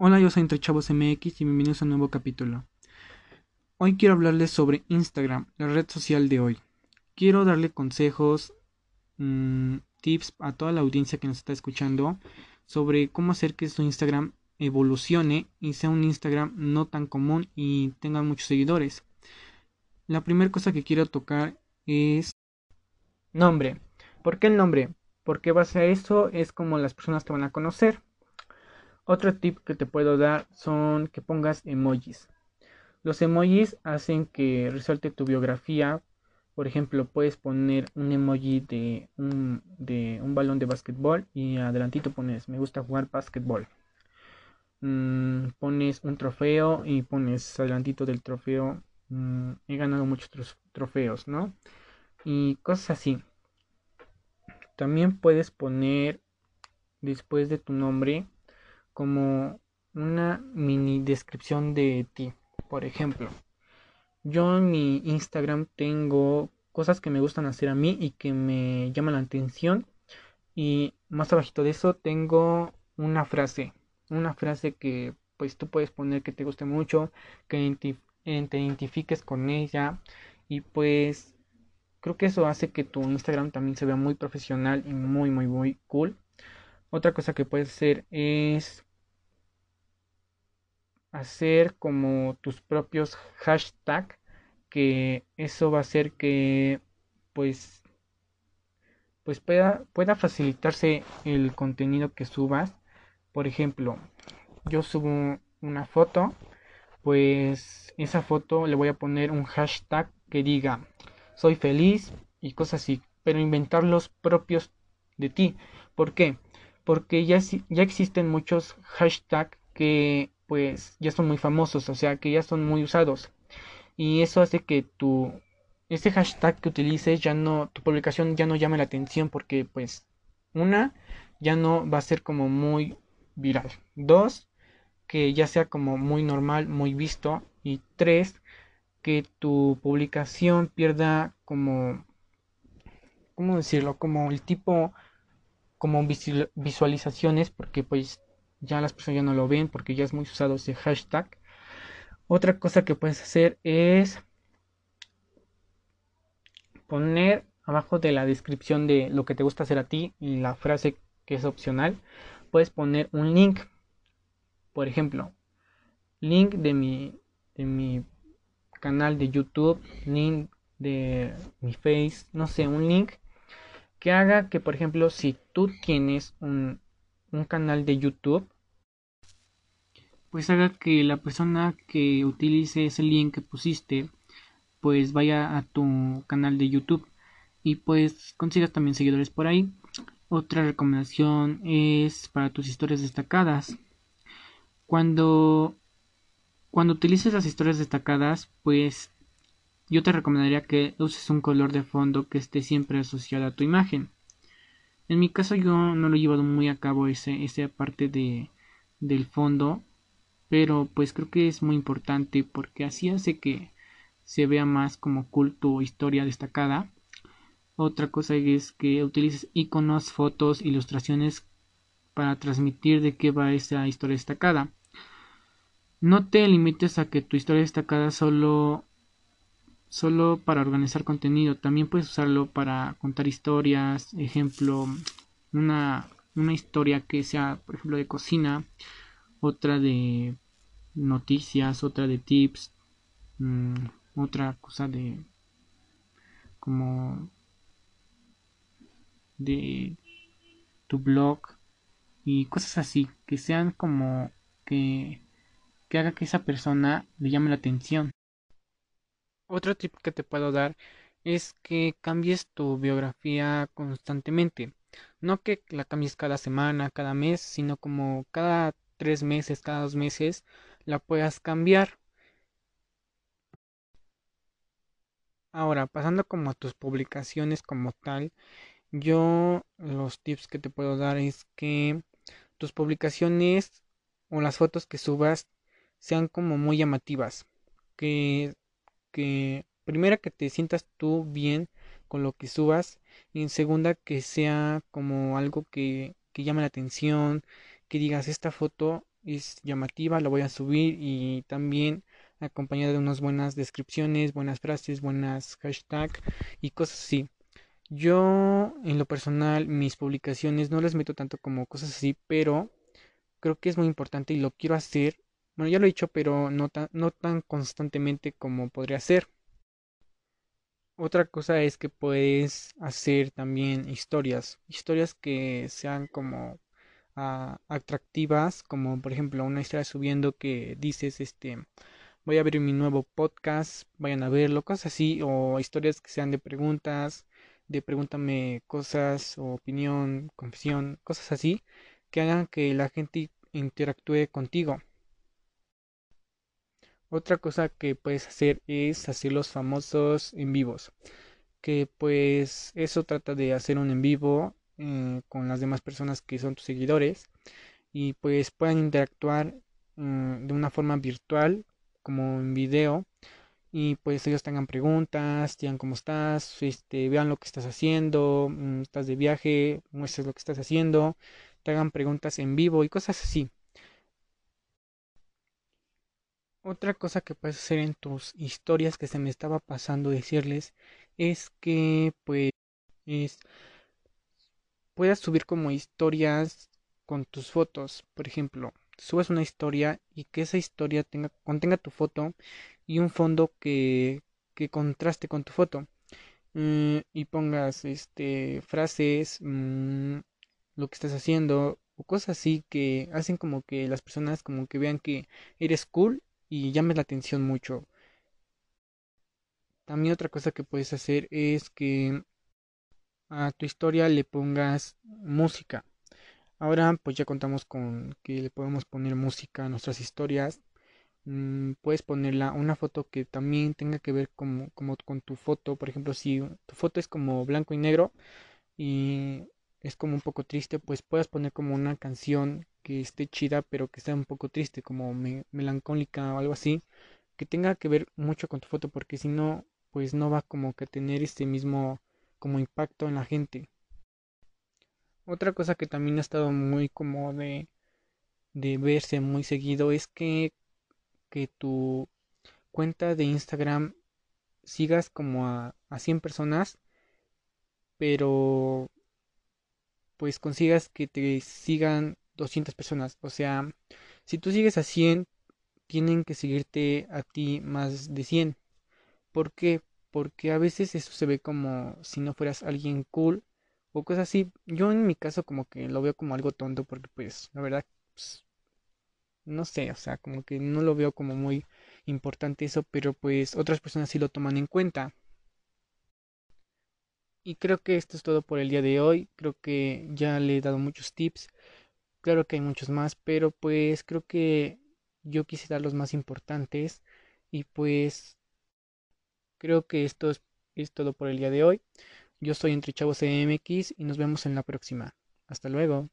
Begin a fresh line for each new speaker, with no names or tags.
Hola, yo soy Entre Chavos MX y bienvenidos a un nuevo capítulo. Hoy quiero hablarles sobre Instagram, la red social de hoy. Quiero darle consejos, mmm, tips a toda la audiencia que nos está escuchando sobre cómo hacer que su Instagram evolucione y sea un Instagram no tan común y tenga muchos seguidores. La primera cosa que quiero tocar es nombre. ¿Por qué el nombre? Porque base a eso es como las personas te van a conocer. Otro tip que te puedo dar son que pongas emojis. Los emojis hacen que resalte tu biografía. Por ejemplo, puedes poner un emoji de un, de un balón de básquetbol y adelantito pones me gusta jugar básquetbol. Mm, pones un trofeo y pones adelantito del trofeo mm, he ganado muchos trofeos, ¿no? Y cosas así. También puedes poner después de tu nombre como una mini descripción de ti. Por ejemplo, yo en mi Instagram tengo cosas que me gustan hacer a mí y que me llaman la atención. Y más abajito de eso tengo una frase. Una frase que pues tú puedes poner que te guste mucho, que te identifiques con ella. Y pues creo que eso hace que tu Instagram también se vea muy profesional y muy muy muy cool. Otra cosa que puedes hacer es hacer como tus propios hashtags que eso va a hacer que pues pues pueda, pueda facilitarse el contenido que subas por ejemplo yo subo una foto pues esa foto le voy a poner un hashtag que diga soy feliz y cosas así pero inventar los propios de ti ¿por qué? porque ya, ya existen muchos hashtags que pues ya son muy famosos, o sea que ya son muy usados. Y eso hace que tu ese hashtag que utilices ya no tu publicación ya no llame la atención porque pues una ya no va a ser como muy viral. Dos, que ya sea como muy normal, muy visto y tres, que tu publicación pierda como ¿cómo decirlo? como el tipo como visualizaciones porque pues ya las personas ya no lo ven porque ya es muy usado ese hashtag. Otra cosa que puedes hacer es poner abajo de la descripción de lo que te gusta hacer a ti y la frase que es opcional, puedes poner un link. Por ejemplo, link de mi, de mi canal de YouTube, link de mi Face, no sé, un link que haga que, por ejemplo, si tú tienes un, un canal de YouTube, pues haga que la persona que utilice ese link que pusiste, pues vaya a tu canal de YouTube y pues consigas también seguidores por ahí. Otra recomendación es para tus historias destacadas. Cuando cuando utilices las historias destacadas, pues yo te recomendaría que uses un color de fondo que esté siempre asociado a tu imagen. En mi caso yo no lo he llevado muy a cabo ese, esa parte de, del fondo, pero pues creo que es muy importante porque así hace que se vea más como culto historia destacada. Otra cosa es que utilices iconos, fotos, ilustraciones para transmitir de qué va esa historia destacada. No te limites a que tu historia destacada solo solo para organizar contenido, también puedes usarlo para contar historias, ejemplo, una, una historia que sea, por ejemplo, de cocina, otra de noticias, otra de tips, mm, otra cosa de como de tu blog y cosas así que sean como que que haga que esa persona le llame la atención otro tip que te puedo dar es que cambies tu biografía constantemente. No que la cambies cada semana, cada mes, sino como cada tres meses, cada dos meses la puedas cambiar. Ahora, pasando como a tus publicaciones como tal, yo los tips que te puedo dar es que tus publicaciones o las fotos que subas sean como muy llamativas, que que primera que te sientas tú bien con lo que subas y en segunda que sea como algo que, que llame la atención, que digas esta foto es llamativa, la voy a subir y también acompañada de unas buenas descripciones, buenas frases, buenas hashtags y cosas así. Yo, en lo personal, mis publicaciones no les meto tanto como cosas así, pero creo que es muy importante y lo quiero hacer. Bueno, ya lo he dicho, pero no tan, no tan constantemente como podría ser. Otra cosa es que puedes hacer también historias, historias que sean como ah, atractivas, como por ejemplo una historia subiendo que dices, este, voy a abrir mi nuevo podcast, vayan a verlo, cosas así, o historias que sean de preguntas, de pregúntame cosas, o opinión, confesión, cosas así, que hagan que la gente interactúe contigo. Otra cosa que puedes hacer es hacer los famosos en vivos. Que pues eso trata de hacer un en vivo eh, con las demás personas que son tus seguidores y pues puedan interactuar mm, de una forma virtual como en video y pues ellos tengan preguntas, digan cómo estás, este, vean lo que estás haciendo, mm, estás de viaje, muestres lo que estás haciendo, te hagan preguntas en vivo y cosas así. Otra cosa que puedes hacer en tus historias que se me estaba pasando decirles es que pues es, puedas subir como historias con tus fotos. Por ejemplo, subes una historia y que esa historia tenga, contenga tu foto y un fondo que, que contraste con tu foto. Mm, y pongas este frases, mm, lo que estás haciendo o cosas así que hacen como que las personas como que vean que eres cool y llames la atención mucho. También otra cosa que puedes hacer es que a tu historia le pongas música. Ahora pues ya contamos con que le podemos poner música a nuestras historias. Mm, puedes ponerla una foto que también tenga que ver como, con tu foto. Por ejemplo, si tu foto es como blanco y negro y es como un poco triste, pues puedes poner como una canción que esté chida, pero que sea un poco triste, como melancólica o algo así, que tenga que ver mucho con tu foto, porque si no, pues no va como que tener este mismo como impacto en la gente. Otra cosa que también ha estado muy como de, de verse muy seguido es que, que tu cuenta de Instagram sigas como a, a 100 personas, pero pues consigas que te sigan 200 personas. O sea, si tú sigues a 100, tienen que seguirte a ti más de 100. ¿Por qué? Porque a veces eso se ve como si no fueras alguien cool o cosas así. Yo en mi caso como que lo veo como algo tonto porque pues la verdad pues, no sé, o sea, como que no lo veo como muy importante eso, pero pues otras personas sí lo toman en cuenta. Y creo que esto es todo por el día de hoy. Creo que ya le he dado muchos tips. Claro que hay muchos más, pero pues creo que yo quise dar los más importantes. Y pues creo que esto es, todo por el día de hoy. Yo soy Entre Chavos MX y nos vemos en la próxima. Hasta luego.